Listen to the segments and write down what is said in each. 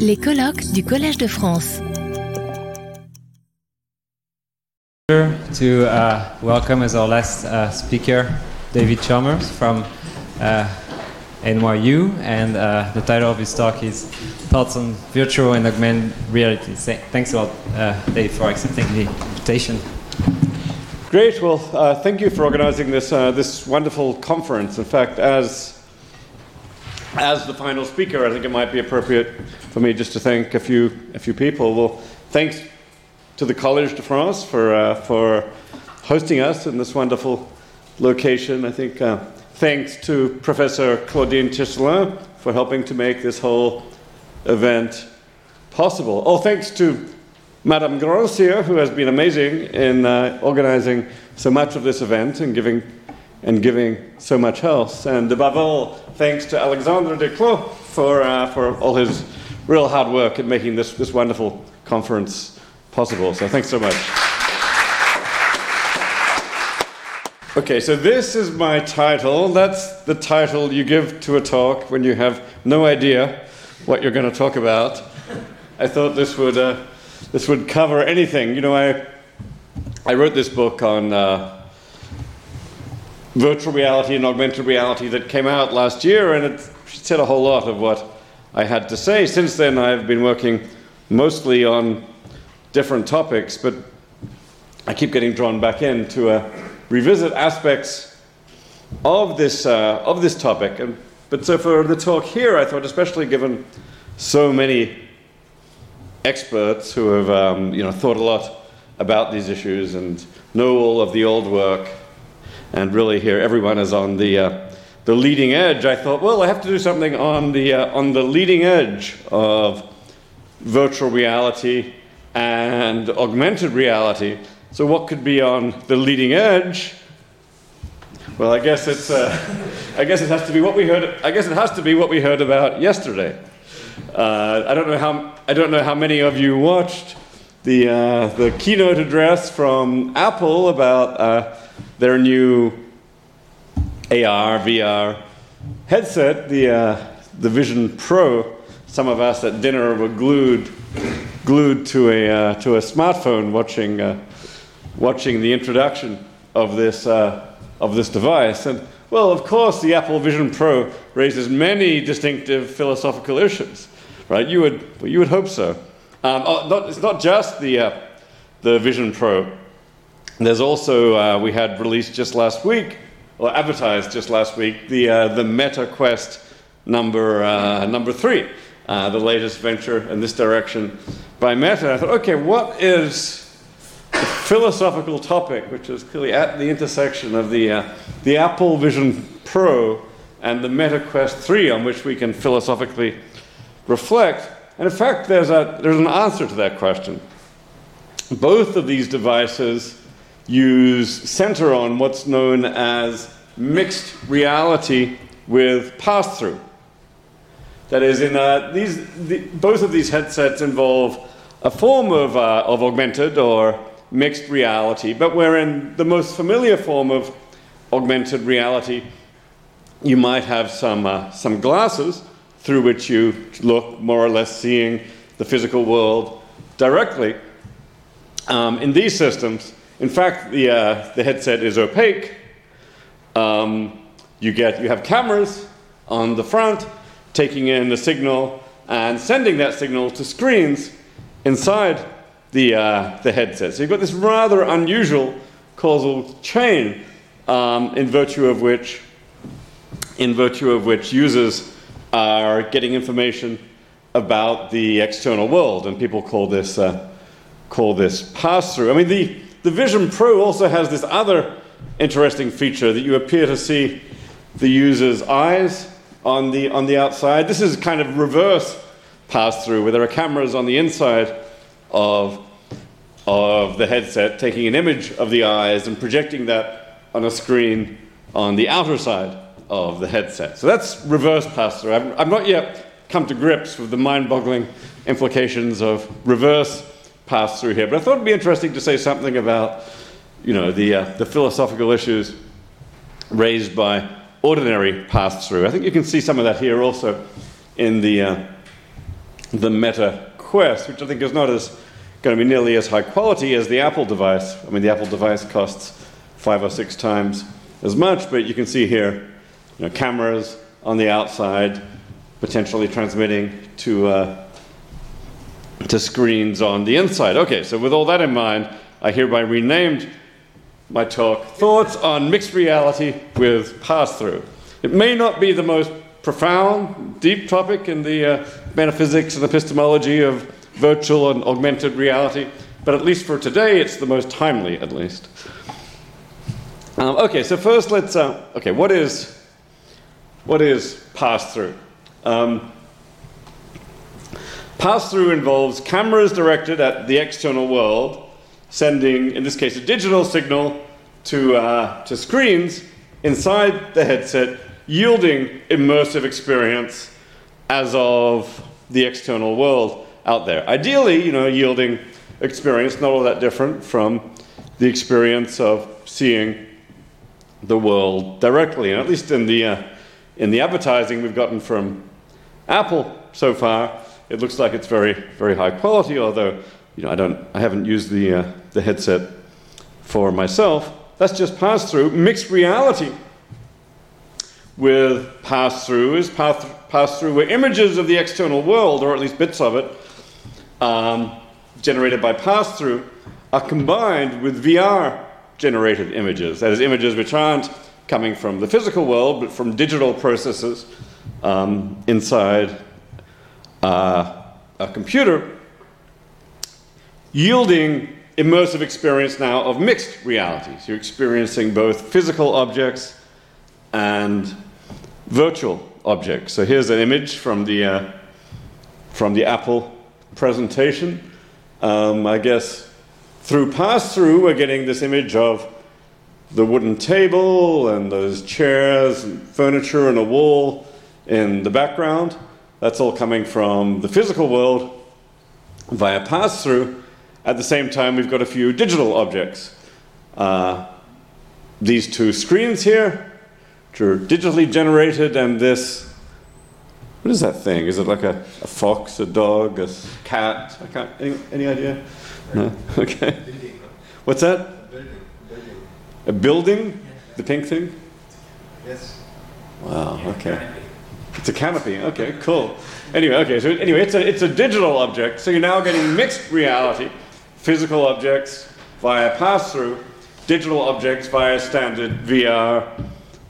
Les colloques du Collège de France. To uh, welcome as our last uh, speaker, David Chalmers from uh, NYU, and uh, the title of his talk is Thoughts on Virtual and Augmented Reality. Thanks a lot, uh, Dave, for accepting the invitation. Great. Well, uh, thank you for organizing this this wonderful conference. In fact, as as the final speaker, I think it might be appropriate for me just to thank a few, a few people. Well, thanks to the Collège de France for, uh, for hosting us in this wonderful location. I think uh, thanks to Professor Claudine Tiercelin for helping to make this whole event possible. Oh, thanks to Madame Grancier, who has been amazing in uh, organizing so much of this event and giving and giving so much else. And above all, thanks to Alexandre Declos for, uh, for all his real hard work in making this, this wonderful conference possible. So thanks so much. Okay, so this is my title. That's the title you give to a talk when you have no idea what you're going to talk about. I thought this would, uh, this would cover anything. You know, I, I wrote this book on uh, virtual reality and augmented reality that came out last year, and it said a whole lot of what I had to say. Since then, I've been working mostly on different topics, but I keep getting drawn back in to uh, revisit aspects of this, uh, of this topic. And, but so for the talk here, I thought, especially given so many experts who have um, you know, thought a lot about these issues and know all of the old work and really here everyone is on the, uh, the leading edge, I thought, well, I have to do something on the, uh, on the leading edge of virtual reality and augmented reality. So, what could be on the leading edge? Well, I guess it's. Uh, I guess it has to be what we heard. I guess it has to be what we heard about yesterday. Uh, I don't know how. I don't know how many of you watched the uh, the keynote address from Apple about uh, their new AR, VR headset, the, uh, the Vision Pro. Some of us at dinner were glued, glued to, a, uh, to a smartphone watching, uh, watching the introduction of this, uh, of this device. And, well, of course, the Apple Vision Pro raises many distinctive philosophical issues, right? You would, you would hope so. Um, oh, not, it's not just the, uh, the Vision Pro. There's also, uh, we had released just last week, or advertised just last week, the, uh, the Meta Quest number, uh, number three, uh, the latest venture in this direction by Meta. I thought, okay, what is the philosophical topic, which is clearly at the intersection of the, uh, the Apple Vision Pro and the Meta Quest 3, on which we can philosophically reflect? And in fact, there's, a, there's an answer to that question. Both of these devices use center on what's known as mixed reality with pass through. That is, in uh, these, the, both of these headsets involve a form of, uh, of augmented or mixed reality, but wherein the most familiar form of augmented reality, you might have some, uh, some glasses through which you look more or less seeing the physical world directly. Um, in these systems, in fact, the, uh, the headset is opaque. Um, you, get, you have cameras on the front taking in the signal and sending that signal to screens inside the, uh, the headset. So you've got this rather unusual causal chain um, in virtue of which in virtue of which users are getting information about the external world, and people call this uh, call this pass through. I mean, the the Vision Pro also has this other interesting feature that you appear to see the user's eyes on the, on the outside. This is kind of reverse pass through, where there are cameras on the inside of, of the headset taking an image of the eyes and projecting that on a screen on the outer side of the headset. So that's reverse pass through. I've, I've not yet come to grips with the mind boggling implications of reverse pass through here. But I thought it'd be interesting to say something about, you know, the, uh, the philosophical issues raised by ordinary pass through. I think you can see some of that here also in the, uh, the Meta Quest, which I think is not as going to be nearly as high quality as the Apple device. I mean, the Apple device costs five or six times as much, but you can see here, you know, cameras on the outside, potentially transmitting to uh, to screens on the inside. Okay, so with all that in mind, I hereby renamed my talk Thoughts on Mixed Reality with Pass Through. It may not be the most profound, deep topic in the uh, metaphysics and epistemology of virtual and augmented reality, but at least for today, it's the most timely, at least. Um, okay, so first let's, uh, okay, what is, what is pass through? Um, pass through involves cameras directed at the external world, sending, in this case, a digital signal to, uh, to screens inside the headset, yielding immersive experience as of the external world out there. Ideally, you know, yielding experience not all that different from the experience of seeing the world directly. And at least in the, uh, in the advertising we've gotten from Apple so far, it looks like it's very, very high quality, although you know, I, don't, I haven't used the, uh, the headset for myself. That's just pass through. Mixed reality with pass through is pass, pass through where images of the external world, or at least bits of it, um, generated by pass through, are combined with VR generated images. That is, images which aren't coming from the physical world, but from digital processes um, inside uh, a computer, yielding immersive experience now of mixed realities. You're experiencing both physical objects and virtual objects. So here's an image from the, uh, from the Apple presentation. Um, I guess through pass through, we're getting this image of the wooden table and those chairs and furniture and a wall in the background. That's all coming from the physical world via pass through. At the same time, we've got a few digital objects. Uh, these two screens here, which are digitally generated, and this what is that thing? Is it like a, a fox, a dog, a cat? I can't, any, any idea? No? Okay. What's that? A building. The pink thing? Yes. Wow, okay. It's a canopy. Okay, cool. Anyway, okay, so anyway, it's a, it's a digital object, so you're now getting mixed reality, physical objects via pass through, digital objects via standard VR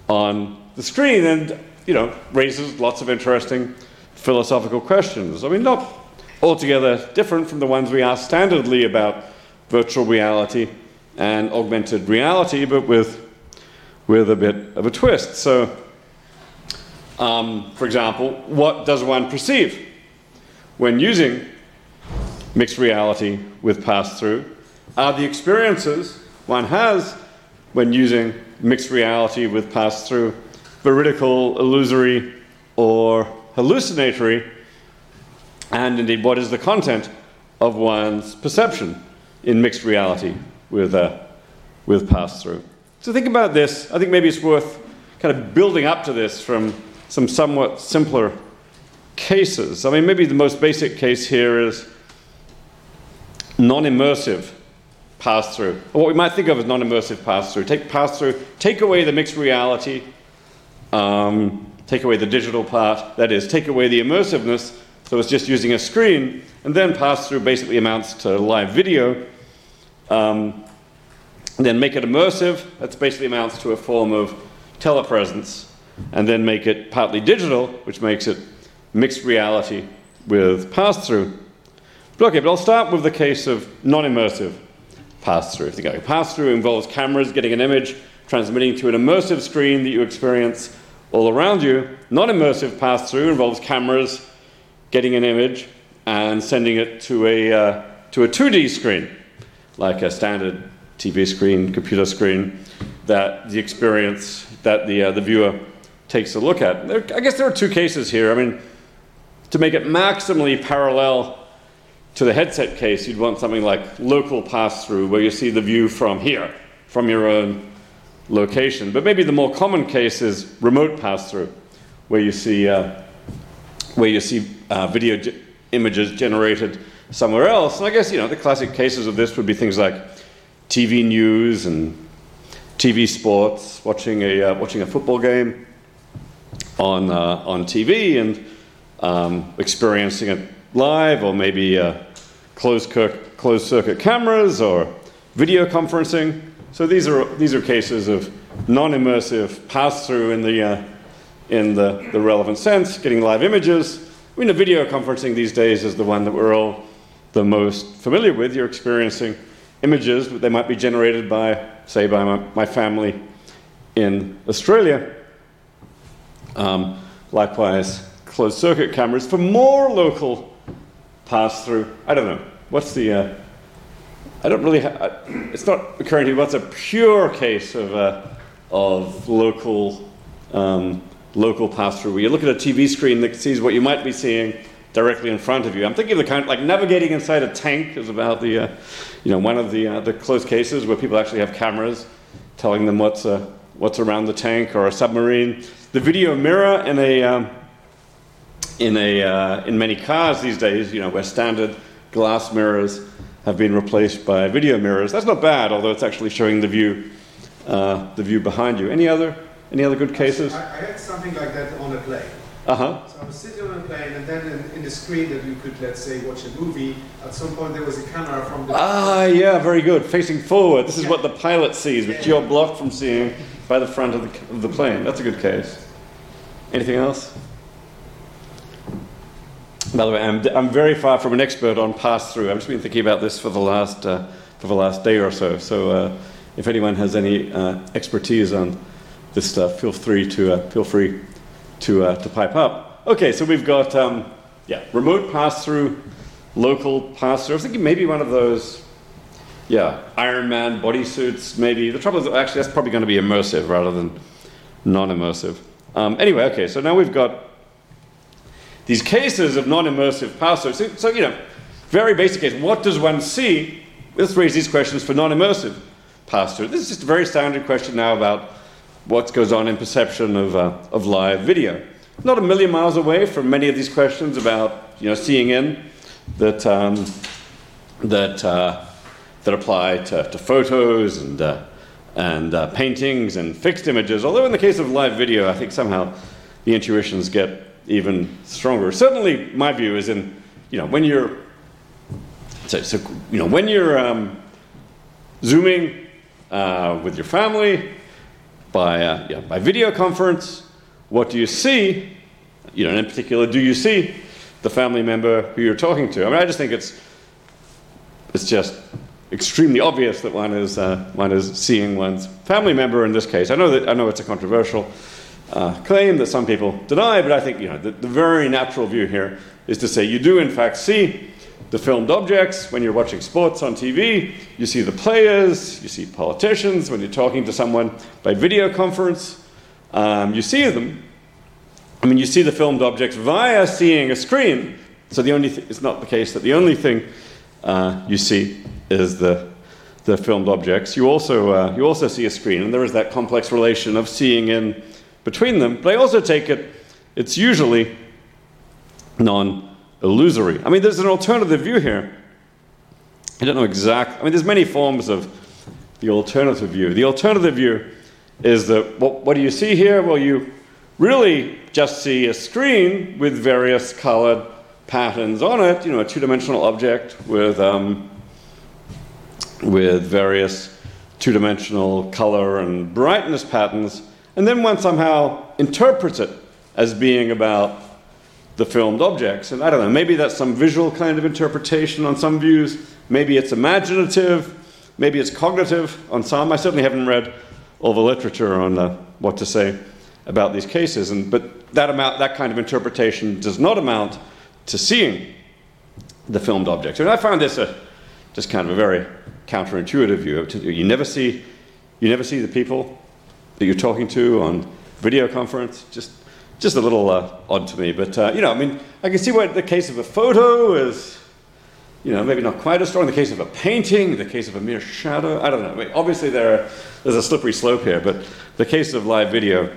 on the screen. And you know, raises lots of interesting philosophical questions. I mean, not altogether different from the ones we ask standardly about virtual reality and augmented reality, but with, with a bit of a twist. So, um, for example, what does one perceive when using mixed reality with pass through? Are the experiences one has when using mixed reality with pass through veridical, illusory, or hallucinatory, and indeed what is the content of one's perception in mixed reality with, uh, with pass through. So think about this. I think maybe it's worth kind of building up to this from some somewhat simpler cases. I mean, maybe the most basic case here is non immersive pass through. What we might think of as non immersive pass through. Take pass through, take away the mixed reality um, take away the digital part, that is, take away the immersiveness, so it's just using a screen, and then pass through basically amounts to live video. Um, then make it immersive, that basically amounts to a form of telepresence, and then make it partly digital, which makes it mixed reality with pass through. But okay, but I'll start with the case of non immersive pass through. If pass through involves cameras getting an image transmitting to an immersive screen that you experience all around you. Non immersive pass through involves cameras getting an image and sending it to a, uh, to a 2D screen, like a standard TV screen, computer screen, that the experience that the, uh, the viewer takes a look at. There, I guess there are two cases here. I mean, to make it maximally parallel to the headset case, you'd want something like local pass through, where you see the view from here, from your own location. But maybe the more common case is remote pass-through, where you see, uh, where you see uh, video images generated somewhere else. And I guess, you know, the classic cases of this would be things like TV news and TV sports, watching a, uh, watching a football game on, uh, on TV and um, experiencing it live, or maybe uh, closed, closed circuit cameras or video conferencing. So these are, these are cases of non immersive pass through in, the, uh, in the, the relevant sense, getting live images. I mean, the video conferencing these days is the one that we're all the most familiar with. You're experiencing images, but they might be generated by, say, by my, my family in Australia. Um, likewise, closed circuit cameras for more local pass through. I don't know. What's the. Uh, I don't really. Ha- it's not occurring to me what's a pure case of, uh, of local, um, local pass through where you look at a TV screen that sees what you might be seeing directly in front of you. I'm thinking of the kind of, like navigating inside a tank is about the, uh, you know, one of the, uh, the close cases where people actually have cameras telling them what's, uh, what's around the tank or a submarine. The video mirror in a, um, in, a, uh, in many cars these days, you know, where standard glass mirrors have been replaced by video mirrors. That's not bad, although it's actually showing the view, uh, the view behind you. Any other, any other good cases? I, I had something like that on a plane. Uh-huh. So I was sitting on a plane, and then in, in, the screen that you could, let's say, watch a movie, at some point there was a camera from the. Ah, yeah, very good. Facing forward. This is yeah. what the pilot sees, which you're blocked from seeing by the front of the, of the plane. That's a good case. Anything else? By the way, I'm, I'm very far from an expert on pass through. I've just been thinking about this for the last, uh, for the last day or so. So uh, if anyone has any uh, expertise on this stuff, feel free to, uh, feel free to, uh, to pipe up. Okay, so we've got um, yeah, remote pass through, local pass through. I was thinking maybe one of those, yeah, Iron Man bodysuits, maybe. The trouble is, actually, that's probably going to be immersive rather than non immersive. Um, anyway, okay, so now we've got these cases of non immersive pass through. So, so, you know, very basic case. What does one see? Let's raise these questions for non immersive pass through. This is just a very standard question now about what goes on in perception of, uh, of live video. Not a million miles away from many of these questions about you know, seeing in that, um, that, uh, that apply to, to photos and, uh, and uh, paintings and fixed images. Although in the case of live video, I think somehow the intuitions get even stronger. Certainly, my view is in you know when you're so, so you know when you're um, zooming uh, with your family by, uh, yeah, by video conference. What do you see? You know, in particular, do you see the family member who you're talking to? I mean, I just think it's, it's just extremely obvious that one is, uh, one is seeing one's family member in this case. I know, that, I know it's a controversial uh, claim that some people deny, but I think you know, the, the very natural view here is to say you do, in fact, see the filmed objects when you're watching sports on TV. You see the players, you see politicians when you're talking to someone by video conference. Um, you see them. I mean, you see the filmed objects via seeing a screen. So the only th- it's not the case that the only thing uh, you see is the the filmed objects. You also uh, you also see a screen, and there is that complex relation of seeing in between them. But I also take it it's usually non illusory. I mean, there's an alternative view here. I don't know exactly. I mean, there's many forms of the alternative view. The alternative view is that what, what do you see here? Well, you really just see a screen with various colored patterns on it. You know, a two-dimensional object with um, with various two-dimensional color and brightness patterns, and then one somehow interprets it as being about the filmed objects. And I don't know, maybe that's some visual kind of interpretation on some views, maybe it's imaginative, maybe it's cognitive on some. I certainly haven't read all the literature on uh, what to say about these cases, and, but that, amount, that kind of interpretation does not amount to seeing the filmed objects. And I found this a, just kind of a very counterintuitive view. You never see, you never see the people that you're talking to on video conference. Just just a little uh, odd to me. But, uh, you know, I mean, I can see why the case of a photo is, you know, maybe not quite as strong. The case of a painting, the case of a mere shadow, I don't know. I mean, obviously, there are, there's a slippery slope here, but the case of live video,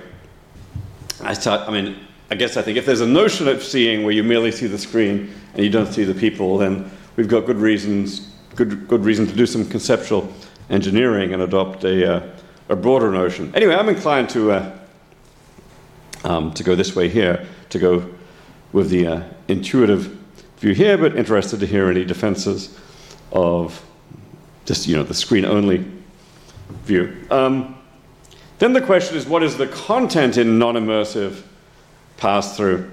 I, start, I mean, I guess I think if there's a notion of seeing where you merely see the screen and you don't see the people, then we've got good reasons, good, good reason to do some conceptual engineering and adopt a, uh, a broader notion. Anyway, I'm inclined to, uh, um, to go this way here, to go with the uh, intuitive view here, but interested to hear any defenses of just, you know, the screen-only view. Um, then the question is, what is the content in non-immersive pass-through?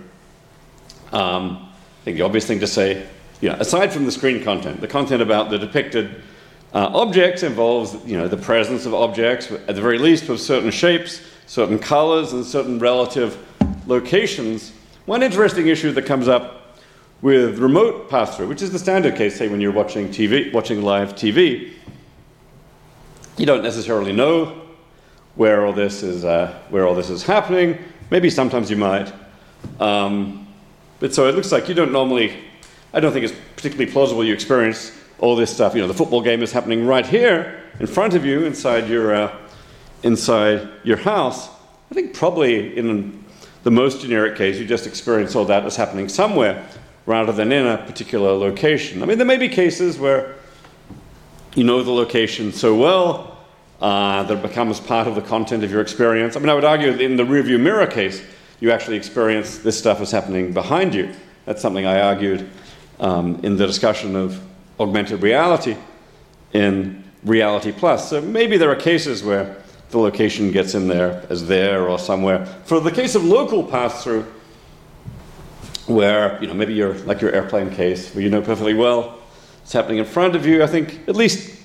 Um, I think the obvious thing to say, you know, aside from the screen content, the content about the depicted uh, objects involves, you know, the presence of objects, at the very least, with certain shapes, certain colors, and certain relative locations. One interesting issue that comes up with remote pass-through, which is the standard case, say when you're watching TV, watching live TV, you don't necessarily know where all this is, uh, where all this is happening. Maybe sometimes you might. Um, but so it looks like you don't normally, I don't think it's particularly plausible you experience all this stuff. You know, the football game is happening right here in front of you inside your, uh, inside your house. I think probably in the most generic case, you just experience all that as happening somewhere rather than in a particular location. I mean, there may be cases where you know the location so well uh, that it becomes part of the content of your experience. I mean, I would argue that in the rearview mirror case, you actually experience this stuff as happening behind you. That's something I argued um, in the discussion of augmented reality in Reality Plus. So maybe there are cases where the location gets in there as there or somewhere. For the case of local pass-through, where you know maybe you're like your airplane case, where you know perfectly well it's happening in front of you. I think at least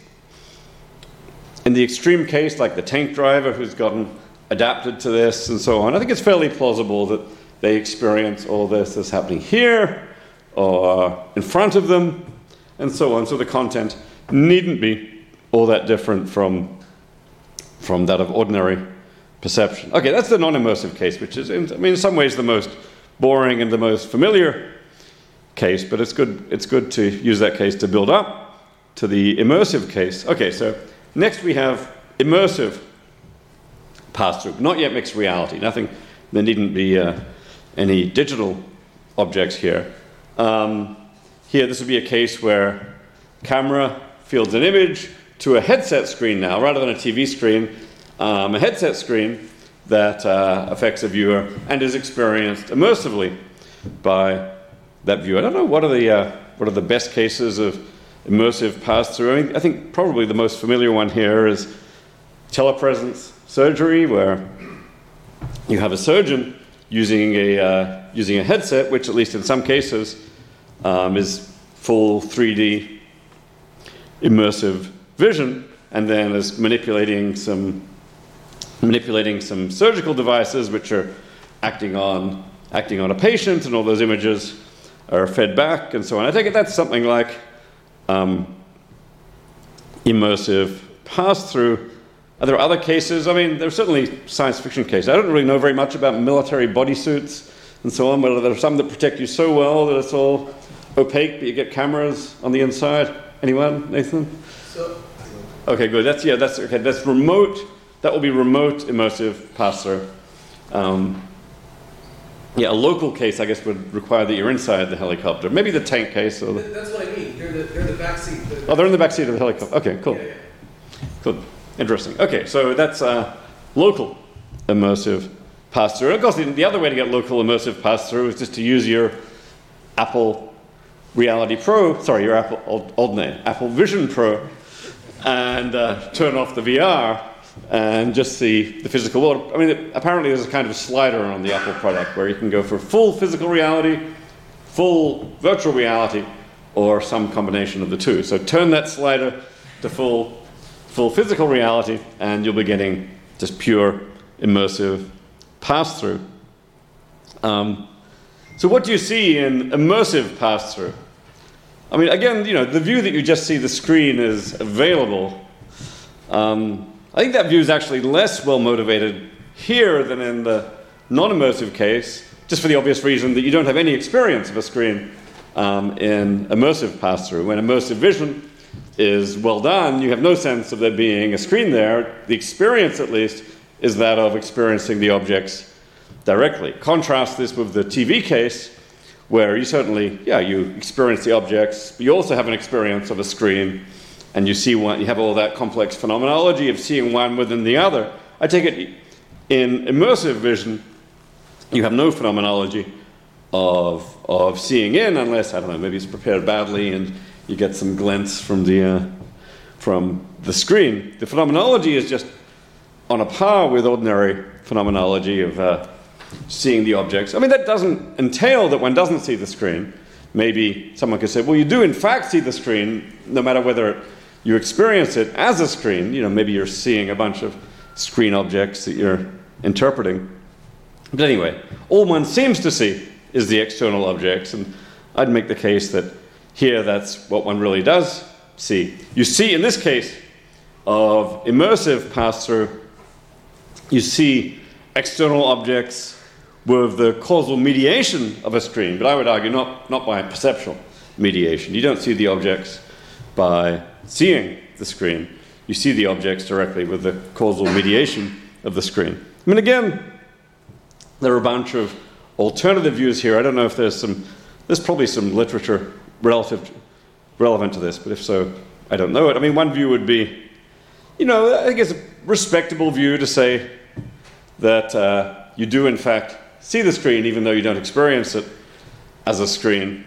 in the extreme case, like the tank driver who's gotten adapted to this and so on, I think it's fairly plausible that they experience all this as happening here or in front of them and so on. So the content needn't be all that different from, from that of ordinary perception. Okay, that's the non-immersive case, which is, in, I mean, in some ways the most boring and the most familiar case, but it's good, it's good to use that case to build up to the immersive case. Okay, so next we have immersive pass-through, not yet mixed reality. Nothing, there needn't be uh, any digital objects here. Um, here, this would be a case where camera fields an image to a headset screen now, rather than a TV screen, um, a headset screen that uh, affects a viewer and is experienced immersively by that viewer. I don't know what are the uh, what are the best cases of immersive pass-through. I, mean, I think probably the most familiar one here is telepresence surgery, where you have a surgeon using a uh, using a headset, which at least in some cases um, is full 3D immersive vision, and then is manipulating some manipulating some surgical devices which are acting on acting on a patient, and all those images are fed back and so on. I take it that's something like um, immersive pass-through. Are there other cases? I mean, there's certainly science fiction cases. I don't really know very much about military bodysuits and so on, but there are some that protect you so well that it's all opaque, but you get cameras on the inside. Anyone, Nathan? So, okay, good. That's yeah. That's okay. That's remote. That will be remote immersive pass-through. Um, yeah, a local case, I guess, would require that you're inside the helicopter. Maybe the tank case. Or the That's what I mean. They're the, they're the back seat. The oh, they're in the back seat of the helicopter. Okay, cool. Yeah, yeah. Cool. Interesting. Okay, so that's uh, local immersive pass through. Of course, the, the other way to get local immersive pass through is just to use your Apple Reality Pro, sorry, your Apple, old, old name, Apple Vision Pro, and uh, turn off the VR and just see the physical world. I mean, apparently there's a kind of slider on the Apple product where you can go for full physical reality, full virtual reality, or some combination of the two. So turn that slider to full, full physical reality, and you'll be getting just pure immersive pass-through. Um, so what do you see in immersive pass-through? I mean, again, you know, the view that you just see the screen is available. Um, I think that view is actually less well motivated here than in the non immersive case, just for the obvious reason that you don't have any experience of a screen um, in immersive pass through. When immersive vision is well done, you have no sense of there being a screen there. The experience, at least, is that of experiencing the objects directly. Contrast this with the TV case, where you certainly, yeah, you experience the objects, but you also have an experience of a screen, and you see one, you have all that complex phenomenology of seeing one within the other. I take it in immersive vision, you have no phenomenology of, of seeing in, unless, I don't know, maybe it's prepared badly and you get some glints from the, uh, from the screen. The phenomenology is just on a par with ordinary phenomenology of uh, seeing the objects. I mean, that doesn't entail that one doesn't see the screen. Maybe someone could say, well, you do in fact see the screen, no matter whether you experience it as a screen. You know, maybe you're seeing a bunch of screen objects that you're interpreting. But anyway, all one seems to see is the external objects, and I'd make the case that here that's what one really does see. You see, in this case of immersive pass through, you see external objects with the causal mediation of a screen, but I would argue not, not by perceptual mediation. You don't see the objects by seeing the screen. You see the objects directly with the causal mediation of the screen. I mean, again, there are a bunch of alternative views here. I don't know if there's some, there's probably some literature relative, relevant to this, but if so, I don't know it. I mean, one view would be, you know, I think it's a respectable view to say that uh, you do, in fact, see the screen even though you don't experience it as a screen.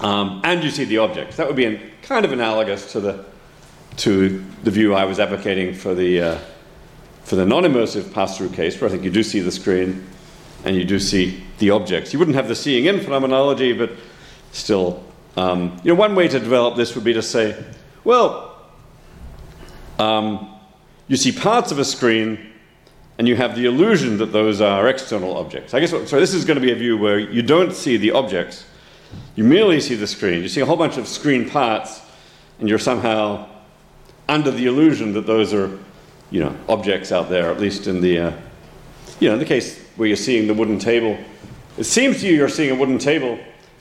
Um, and you see the objects. That would be kind of analogous to the, to the view I was advocating for the, uh, for the non-immersive pass-through case, where I think you do see the screen and you do see the objects. You wouldn't have the seeing in phenomenology, but still, um, you know, one way to develop this would be to say, well, um, you see parts of a screen and you have the illusion that those are external objects. I guess, so this is going to be a view where you don't see the objects, you merely see the screen. You see a whole bunch of screen parts, and you're somehow under the illusion that those are, you know, objects out there, at least in the, uh, you know, in the case where you're seeing the wooden table. It seems to you you're seeing a wooden table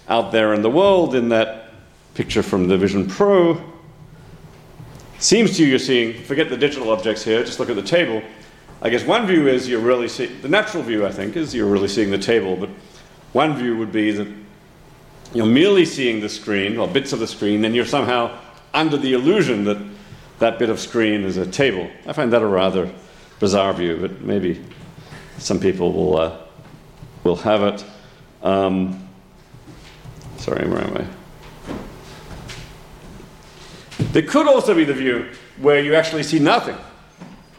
out there in the world in that picture from the Vision Pro. Seems to you you're seeing, forget the digital objects here, just look at the table. I guess one view is you're really seeing, the natural view I think is you're really seeing the table, but one view would be that you're merely seeing the screen or bits of the screen and you're somehow under the illusion that that bit of screen is a table. I find that a rather bizarre view, but maybe some people will, uh, will have it. Um, sorry, where am I? There could also be the view where you actually see nothing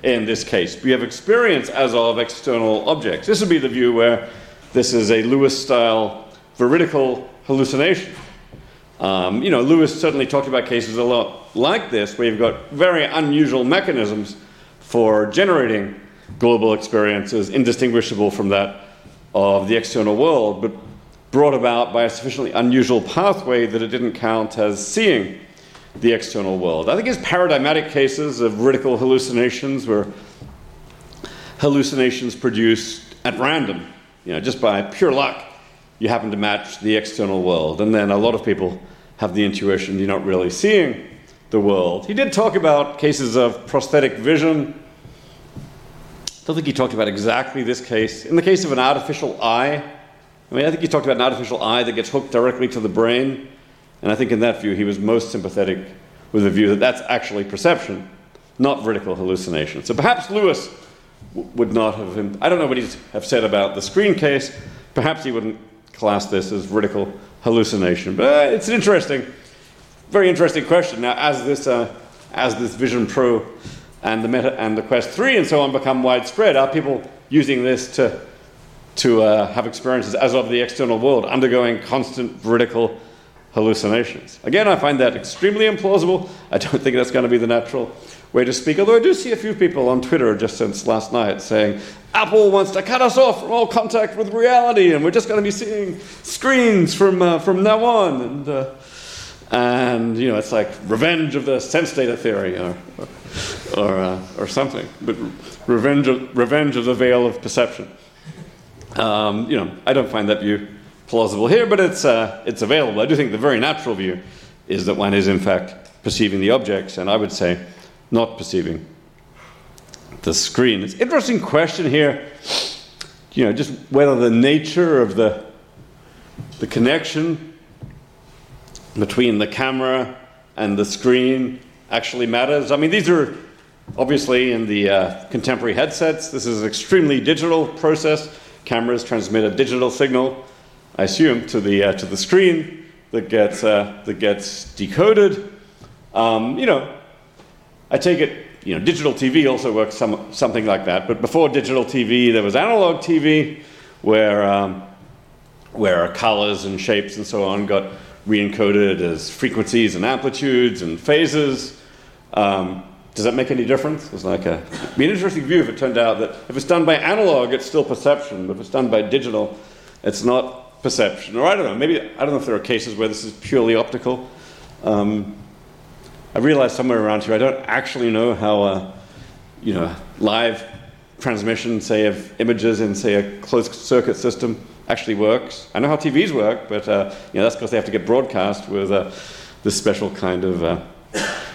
in this case. We have experience as of external objects. This would be the view where this is a Lewis style veridical hallucination. Um, you know, Lewis certainly talked about cases a lot like this, where you've got very unusual mechanisms for generating global experiences, indistinguishable from that of the external world, but brought about by a sufficiently unusual pathway that it didn't count as seeing the external world. I think it's paradigmatic cases of veridical hallucinations where hallucinations produced at random, you know, just by pure luck, you happen to match the external world. And then a lot of people have the intuition you're not really seeing the world. He did talk about cases of prosthetic vision. I don't think he talked about exactly this case. In the case of an artificial eye, I mean, I think he talked about an artificial eye that gets hooked directly to the brain. And I think in that view, he was most sympathetic with the view that that's actually perception, not veridical hallucination. So perhaps Lewis w- would not have, him, I don't know what he'd have said about the screen case. Perhaps he wouldn't class this as veridical hallucination. But uh, it's an interesting, very interesting question. Now, as this, uh, as this Vision Pro and the Meta and the Quest 3 and so on become widespread, are people using this to, to uh, have experiences as of the external world, undergoing constant veridical hallucinations. Again, I find that extremely implausible. I don't think that's going to be the natural way to speak, although I do see a few people on Twitter just since last night saying Apple wants to cut us off from all contact with reality and we're just going to be seeing screens from, uh, from now on. And, uh, and, you know, it's like revenge of the sense data theory or, or, uh, or something, but revenge of, revenge of the veil of perception. Um, you know, I don't find that view plausible here, but it's, uh, it's available. I do think the very natural view is that one is, in fact, perceiving the objects, and I would say not perceiving the screen. It's an interesting question here. you know, just whether the nature of the, the connection between the camera and the screen actually matters. I mean, these are obviously in the uh, contemporary headsets. This is an extremely digital process. Cameras transmit a digital signal, I assume, to the, uh, to the screen that gets, uh, that gets decoded. Um, you know, I take it, you know, digital TV also works some, something like that. But before digital TV, there was analog TV, where um, where colors and shapes and so on got re-encoded as frequencies and amplitudes and phases. Um, does that make any difference? It's like a it'd be an interesting view if it turned out that if it's done by analog, it's still perception, but if it's done by digital, it's not perception. Or I don't know. Maybe I don't know if there are cases where this is purely optical. Um, I realized somewhere around here I don't actually know how uh, you know live transmission, say, of images in say a closed circuit system actually works. I know how TVs work, but uh, you know that's because they have to get broadcast with uh, this special kind of uh,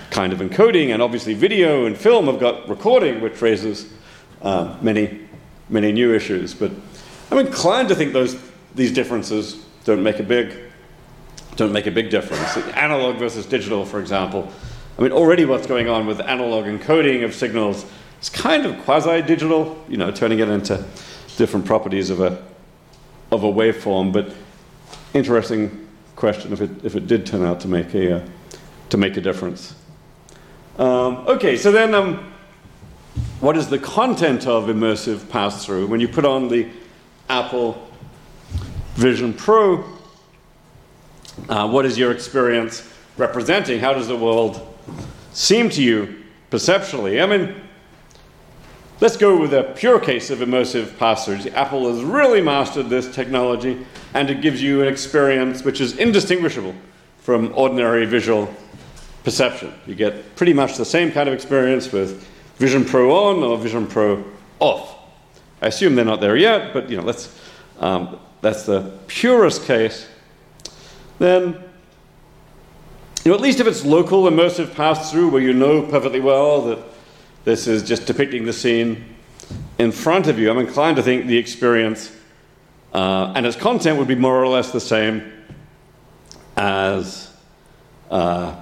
kind of encoding, and obviously video and film have got recording, which raises uh, many many new issues. But I'm inclined to think those these differences don't make a big don't make a big difference. Analog versus digital, for example. I mean, already what's going on with analog encoding of signals is kind of quasi-digital, you know, turning it into different properties of a of a waveform. But interesting question if it if it did turn out to make a uh, to make a difference. Um, okay, so then um, what is the content of immersive pass-through when you put on the Apple Vision Pro? Uh, what is your experience representing? How does the world seem to you perceptually? I mean, let's go with a pure case of immersive pass-throughs. Apple has really mastered this technology, and it gives you an experience which is indistinguishable from ordinary visual perception. You get pretty much the same kind of experience with Vision Pro on or Vision Pro off. I assume they're not there yet, but you know, let's, um, that's the purest case. Then, you know, at least if it's local immersive pass-through where you know perfectly well that this is just depicting the scene in front of you, I'm inclined to think the experience uh, and its content would be more or less the same as uh,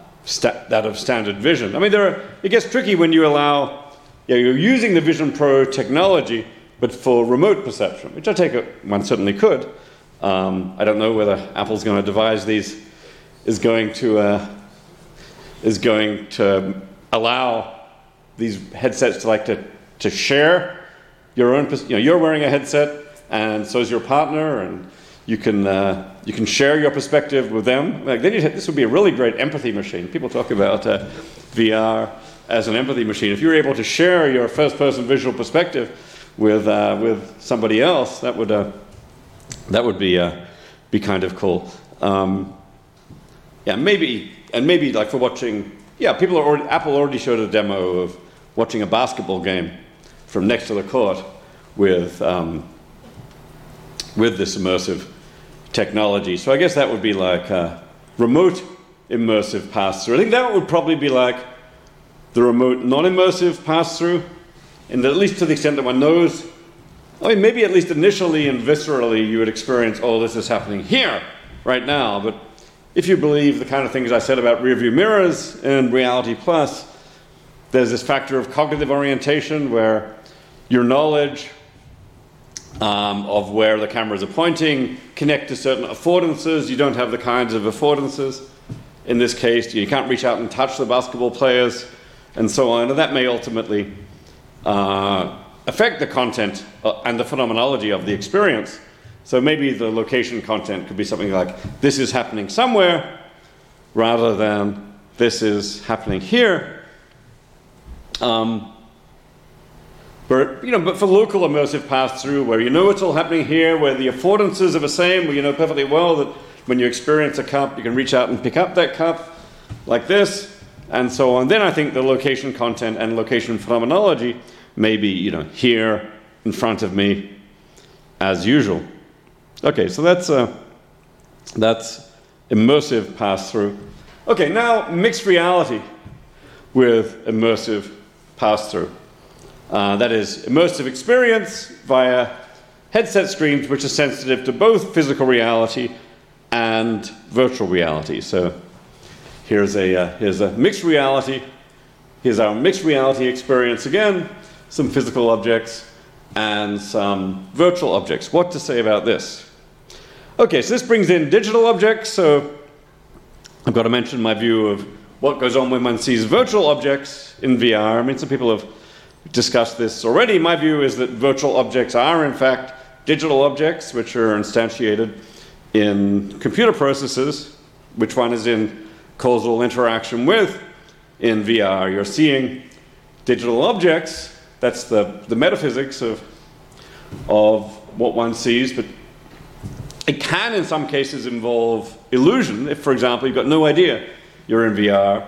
that of standard vision. I mean, there are, it gets tricky when you allow, you know, you're using the Vision Pro technology, but for remote perception, which I take it one certainly could. Um, I don't know whether Apple's going to devise these, is going to, uh, is going to allow these headsets to like to, to share your own, you know, you're wearing a headset and so is your partner and you can, uh, you can share your perspective with them. Like then this would be a really great empathy machine. People talk about uh, VR as an empathy machine. If you were able to share your first-person visual perspective with, uh, with somebody else, that would, uh, that would be, uh, be kind of cool. Um, yeah, maybe, and maybe like for watching, yeah, people are already, Apple already showed a demo of watching a basketball game from next to the court with, um, with this immersive technology. So I guess that would be like a remote immersive pass-through. I think that would probably be like the remote non-immersive pass-through, and at least to the extent that one knows, I mean, maybe at least initially and viscerally you would experience, oh, this is happening here, right now. But if you believe the kind of things I said about rearview mirrors and Reality Plus, there's this factor of cognitive orientation where your knowledge um, of where the cameras are pointing, connect to certain affordances. You don't have the kinds of affordances. In this case, you can't reach out and touch the basketball players, and so on. And that may ultimately uh, affect the content uh, and the phenomenology of the experience. So maybe the location content could be something like this is happening somewhere, rather than this is happening here. Um, but, you know, but for local immersive pass-through, where you know it's all happening here, where the affordances are the same, where you know perfectly well that when you experience a cup, you can reach out and pick up that cup like this, and so on. Then I think the location content and location phenomenology may be, you know, here in front of me as usual. Okay, so that's, uh, that's immersive pass-through. Okay, now mixed reality with immersive pass-through. Uh, that is immersive experience via headset screens which are sensitive to both physical reality and virtual reality. So here's a, uh, here's a mixed reality. Here's our mixed reality experience again, some physical objects and some virtual objects. What to say about this? Okay, so this brings in digital objects. So I've got to mention my view of what goes on when one sees virtual objects in VR. I mean, some people have discussed this already. My view is that virtual objects are, in fact, digital objects, which are instantiated in computer processes, which one is in causal interaction with in VR. You're seeing digital objects. That's the, the metaphysics of, of what one sees, but it can, in some cases, involve illusion. If, for example, you've got no idea you're in VR,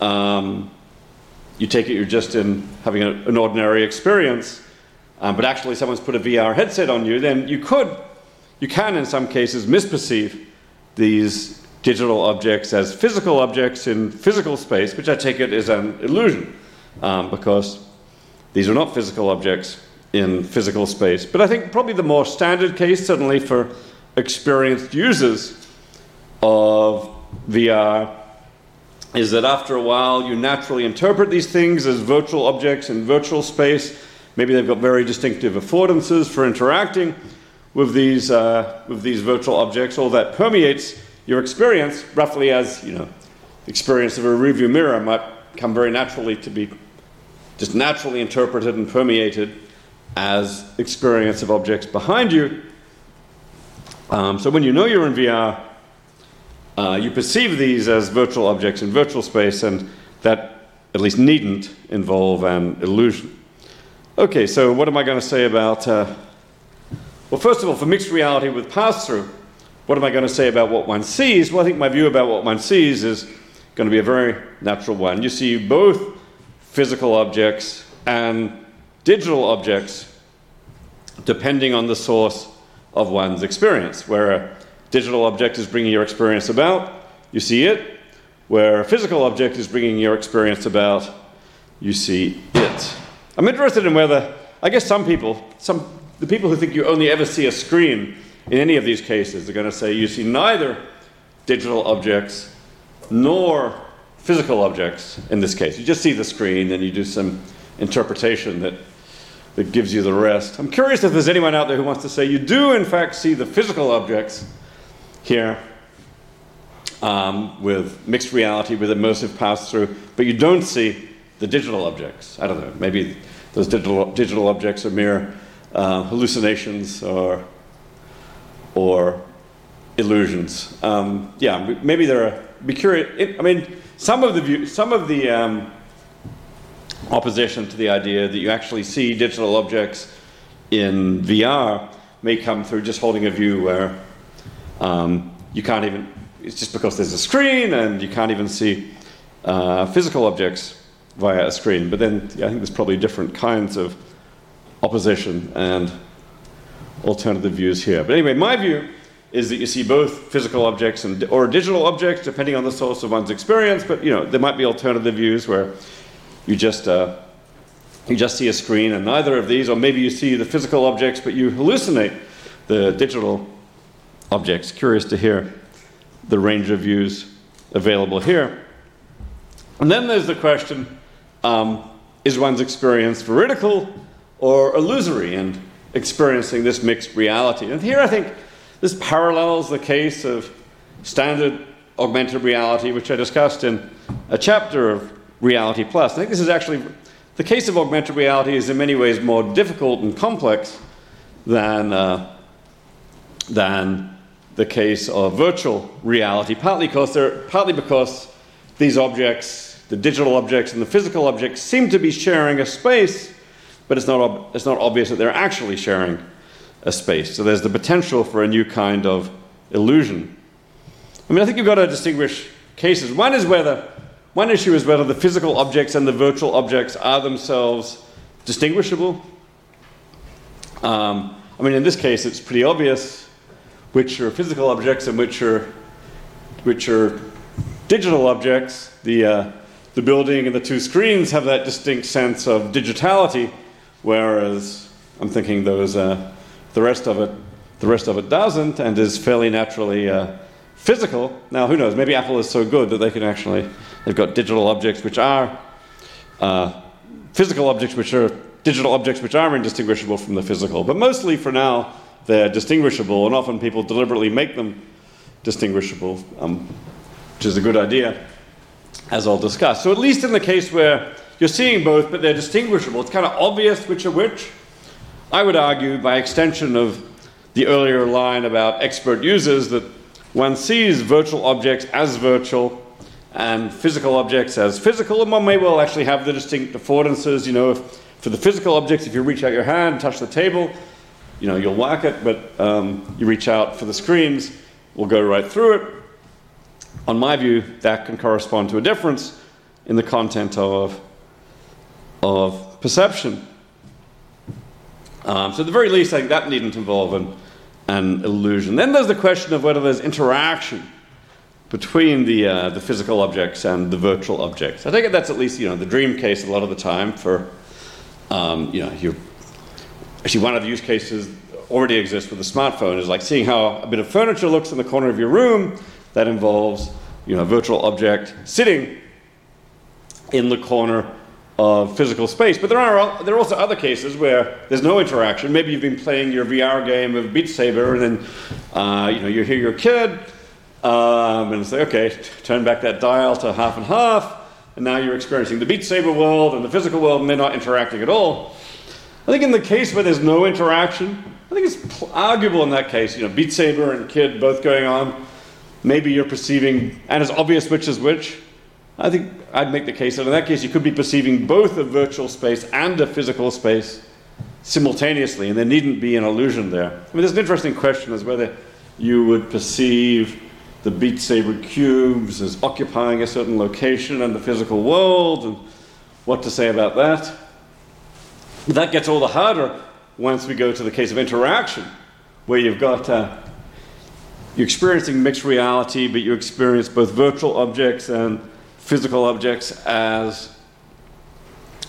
um, you take it you're just in having a, an ordinary experience, um, but actually someone's put a VR headset on you, then you could, you can, in some cases, misperceive these digital objects as physical objects in physical space, which I take it is an illusion, um, because these are not physical objects in physical space. But I think probably the more standard case, certainly for experienced users of VR is that after a while you naturally interpret these things as virtual objects in virtual space. Maybe they've got very distinctive affordances for interacting with these, uh, with these virtual objects. All that permeates your experience, roughly as you know, the experience of a rearview mirror might come very naturally to be just naturally interpreted and permeated as experience of objects behind you. Um, so when you know you're in VR, uh, you perceive these as virtual objects in virtual space, and that at least needn't involve an illusion. Okay, so what am I going to say about? Uh, well, first of all, for mixed reality with pass through, what am I going to say about what one sees? Well, I think my view about what one sees is going to be a very natural one. You see both physical objects and digital objects depending on the source of one's experience. Where a digital object is bringing your experience about, you see it. Where a physical object is bringing your experience about, you see it. I'm interested in whether, I guess some people, some, the people who think you only ever see a screen in any of these cases they're going to say you see neither digital objects nor physical objects in this case. You just see the screen and you do some interpretation that that gives you the rest. I'm curious if there's anyone out there who wants to say you do, in fact, see the physical objects here um, with mixed reality, with immersive pass through, but you don't see the digital objects. I don't know, maybe those digital, digital objects are mere uh, hallucinations or, or illusions. Um, yeah, maybe there are. Be curious. I mean, some of the view, some of the um, opposition to the idea that you actually see digital objects in VR may come through just holding a view where um, you can't even, it's just because there's a screen and you can't even see uh, physical objects via a screen. But then yeah, I think there's probably different kinds of opposition and alternative views here. But anyway, my view is that you see both physical objects and or digital objects depending on the source of one's experience. But you know, there might be alternative views where you just uh, you just see a screen and neither of these, or maybe you see the physical objects but you hallucinate the digital objects. Curious to hear the range of views available here. And then there's the question um, is one's experience veridical or illusory and experiencing this mixed reality? And here I think this parallels the case of standard augmented reality, which I discussed in a chapter of Reality Plus. I think this is actually the case of augmented reality is in many ways more difficult and complex than, uh, than the case of virtual reality, partly because, they're, partly because these objects, the digital objects and the physical objects, seem to be sharing a space, but it's not, ob- it's not obvious that they're actually sharing a space. So there's the potential for a new kind of illusion. I mean, I think you've got to distinguish cases. One is whether one issue is whether the physical objects and the virtual objects are themselves distinguishable. Um, I mean, in this case, it's pretty obvious which are physical objects and which are, which are digital objects. The, uh, the building and the two screens have that distinct sense of digitality, whereas I'm thinking those, uh, the rest of it, the rest of it doesn't, and is fairly naturally uh, physical. Now, who knows? Maybe Apple is so good that they can actually they've got digital objects which are uh, physical objects which are digital objects which are indistinguishable from the physical. But mostly for now, they're distinguishable, and often people deliberately make them distinguishable, um, which is a good idea, as I'll discuss. So, at least in the case where you're seeing both, but they're distinguishable, it's kind of obvious which are which. I would argue, by extension of the earlier line about expert users, that one sees virtual objects as virtual and physical objects as physical, and one may well actually have the distinct affordances. You know, if, for the physical objects, if you reach out your hand, and touch the table, you know, you'll whack it, but um, you reach out for the screens, we'll go right through it. On my view, that can correspond to a difference in the content of, of perception. Um, so, at the very least, I think that needn't involve an, an illusion. Then there's the question of whether there's interaction between the, uh, the physical objects and the virtual objects. I think that's at least you know the dream case a lot of the time for um, you know you actually one of the use cases already exists with the smartphone is like seeing how a bit of furniture looks in the corner of your room that involves you know a virtual object sitting in the corner of physical space. But there are there are also other cases where there's no interaction. Maybe you've been playing your VR game of Beat Saber, and then uh, you know you hear your kid, um, and say, okay, turn back that dial to half and half, and now you're experiencing the Beat Saber world and the physical world, and they're not interacting at all. I think in the case where there's no interaction, I think it's arguable in that case. You know, Beat Saber and kid both going on. Maybe you're perceiving, and it's obvious which is which. I think I'd make the case that in that case you could be perceiving both a virtual space and a physical space simultaneously, and there needn't be an illusion there. I mean, there's an interesting question as whether you would perceive the Beat Saber cubes as occupying a certain location in the physical world, and what to say about that. That gets all the harder once we go to the case of interaction, where you've got uh, you're experiencing mixed reality, but you experience both virtual objects and physical objects as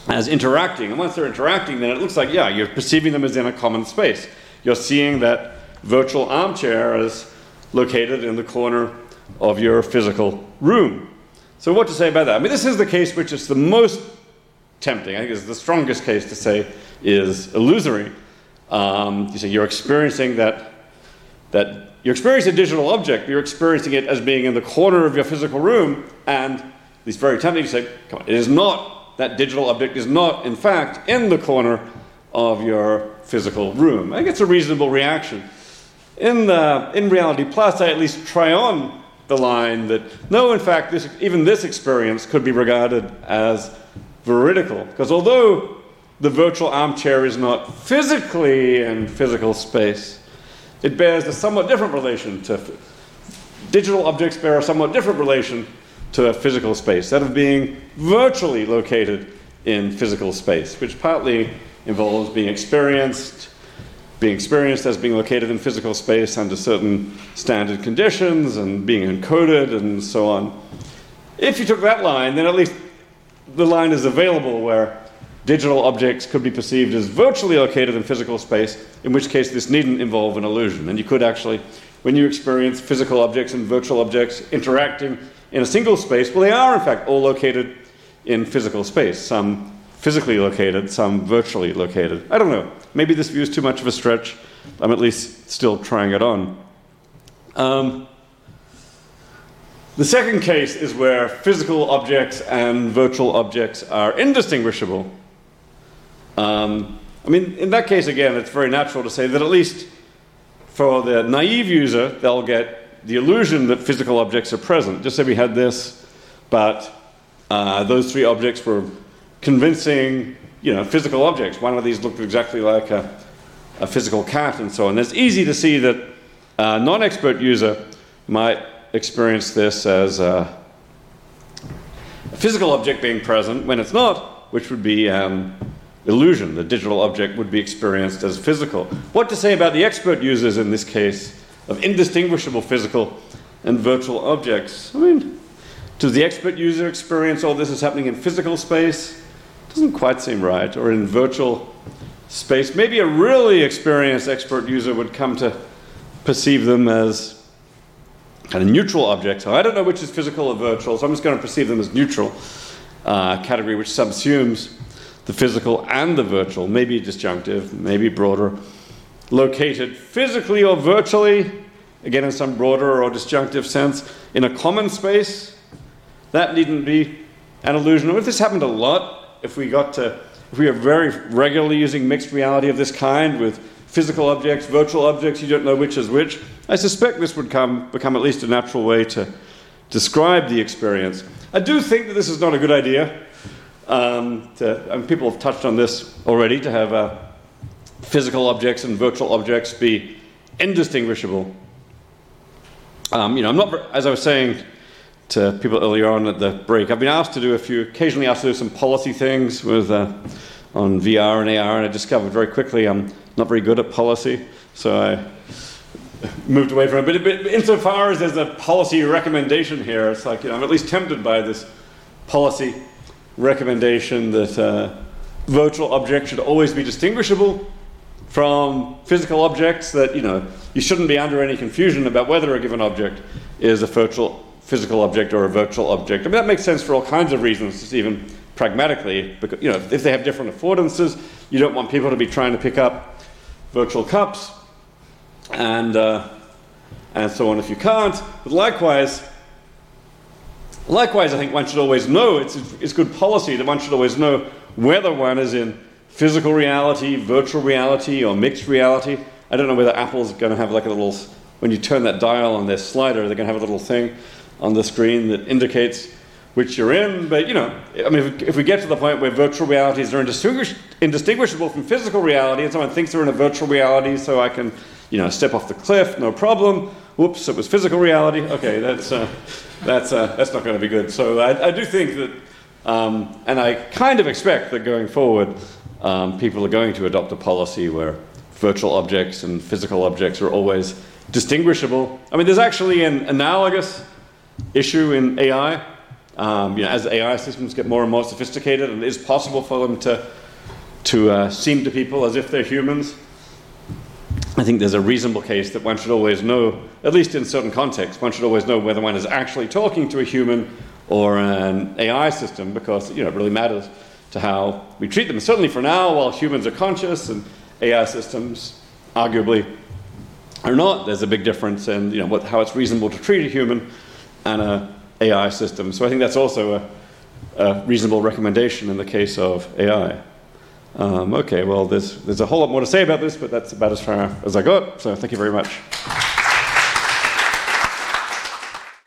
as interacting. And once they're interacting, then it looks like, yeah, you're perceiving them as in a common space. You're seeing that virtual armchair is located in the corner of your physical room. So, what to say about that? I mean, this is the case which is the most tempting. I think is the strongest case to say is illusory. Um, you say you're experiencing that that you're experiencing a digital object, but you're experiencing it as being in the corner of your physical room, and it's very tempting to say, come on, it is not, that digital object is not, in fact, in the corner of your physical room. I think it's a reasonable reaction. In, the, in Reality Plus, I at least try on the line that, no, in fact, this, even this experience could be regarded as veridical. Because although the virtual armchair is not physically in physical space, it bears a somewhat different relation to digital objects bear a somewhat different relation to a physical space, that of being virtually located in physical space, which partly involves being experienced, being experienced as being located in physical space under certain standard conditions and being encoded and so on. If you took that line, then at least the line is available where digital objects could be perceived as virtually located in physical space, in which case this needn't involve an illusion. And you could actually, when you experience physical objects and virtual objects interacting in a single space, well, they are in fact all located in physical space, some physically located, some virtually located. I don't know. Maybe this view is too much of a stretch. I'm at least still trying it on. Um, the second case is where physical objects and virtual objects are indistinguishable. Um, I mean, in that case, again, it's very natural to say that at least for the naive user, they'll get the illusion that physical objects are present. Just say we had this, but uh, those three objects were convincing, you know, physical objects. One of these looked exactly like a, a physical cat and so on. It's easy to see that a non-expert user might experience this as a, a physical object being present when it's not, which would be um, illusion. The digital object would be experienced as physical. What to say about the expert users in this case of indistinguishable physical and virtual objects? I mean, to the expert user experience all this is happening in physical space? Doesn't quite seem right. Or in virtual space. Maybe a really experienced expert user would come to perceive them as kind of neutral objects. I don't know which is physical or virtual, so I'm just going to perceive them as neutral uh, category, which subsumes the physical and the virtual, maybe disjunctive, maybe broader, located physically or virtually, again in some broader or disjunctive sense, in a common space. That needn't be an illusion. If this happened a lot, if we got to, if we are very regularly using mixed reality of this kind with physical objects, virtual objects, you don't know which is which, I suspect this would come, become at least a natural way to describe the experience. I do think that this is not a good idea. Um, to, and people have touched on this already, to have uh, physical objects and virtual objects be indistinguishable. Um, you know, I'm not, as I was saying to people earlier on at the break, I've been asked to do a few, occasionally asked to do some policy things with, uh, on VR and AR, and I discovered very quickly I'm not very good at policy, so I moved away from it. But, but insofar as there's a policy recommendation here, it's like, you know, I'm at least tempted by this policy recommendation that uh, virtual objects should always be distinguishable from physical objects, that, you know, you shouldn't be under any confusion about whether a given object is a virtual physical object or a virtual object. I mean, that makes sense for all kinds of reasons, just even pragmatically, because, you know, if they have different affordances, you don't want people to be trying to pick up virtual cups and, uh, and so on if you can't. But likewise, likewise, I think one should always know, it's, it's good policy that one should always know whether one is in physical reality, virtual reality, or mixed reality. I don't know whether Apple's going to have like a little, when you turn that dial on their slider, they're going to have a little thing on the screen that indicates which you're in. But, you know, I mean, if, if we get to the point where virtual realities are indistinguish- indistinguishable from physical reality, and someone thinks they're in a virtual reality, so I can, you know, step off the cliff, no problem. Whoops, it was physical reality. Okay, that's, uh, that's, uh, that's not going to be good. So I, I do think that, um, and I kind of expect that going forward, um, people are going to adopt a policy where virtual objects and physical objects are always distinguishable. I mean, there's actually an analogous issue in AI. Um, you know, as AI systems get more and more sophisticated, and it is possible for them to, to uh, seem to people as if they're humans. I think there's a reasonable case that one should always know, at least in certain contexts, one should always know whether one is actually talking to a human or an AI system, because you know, it really matters to how we treat them. Certainly for now, while humans are conscious and AI systems arguably are not, there's a big difference in you know, what, how it's reasonable to treat a human and an AI system. So I think that's also a, a reasonable recommendation in the case of AI. Um, okay, well, there's, there's a whole lot more to say about this, but that's about as far as I got. So thank you very much.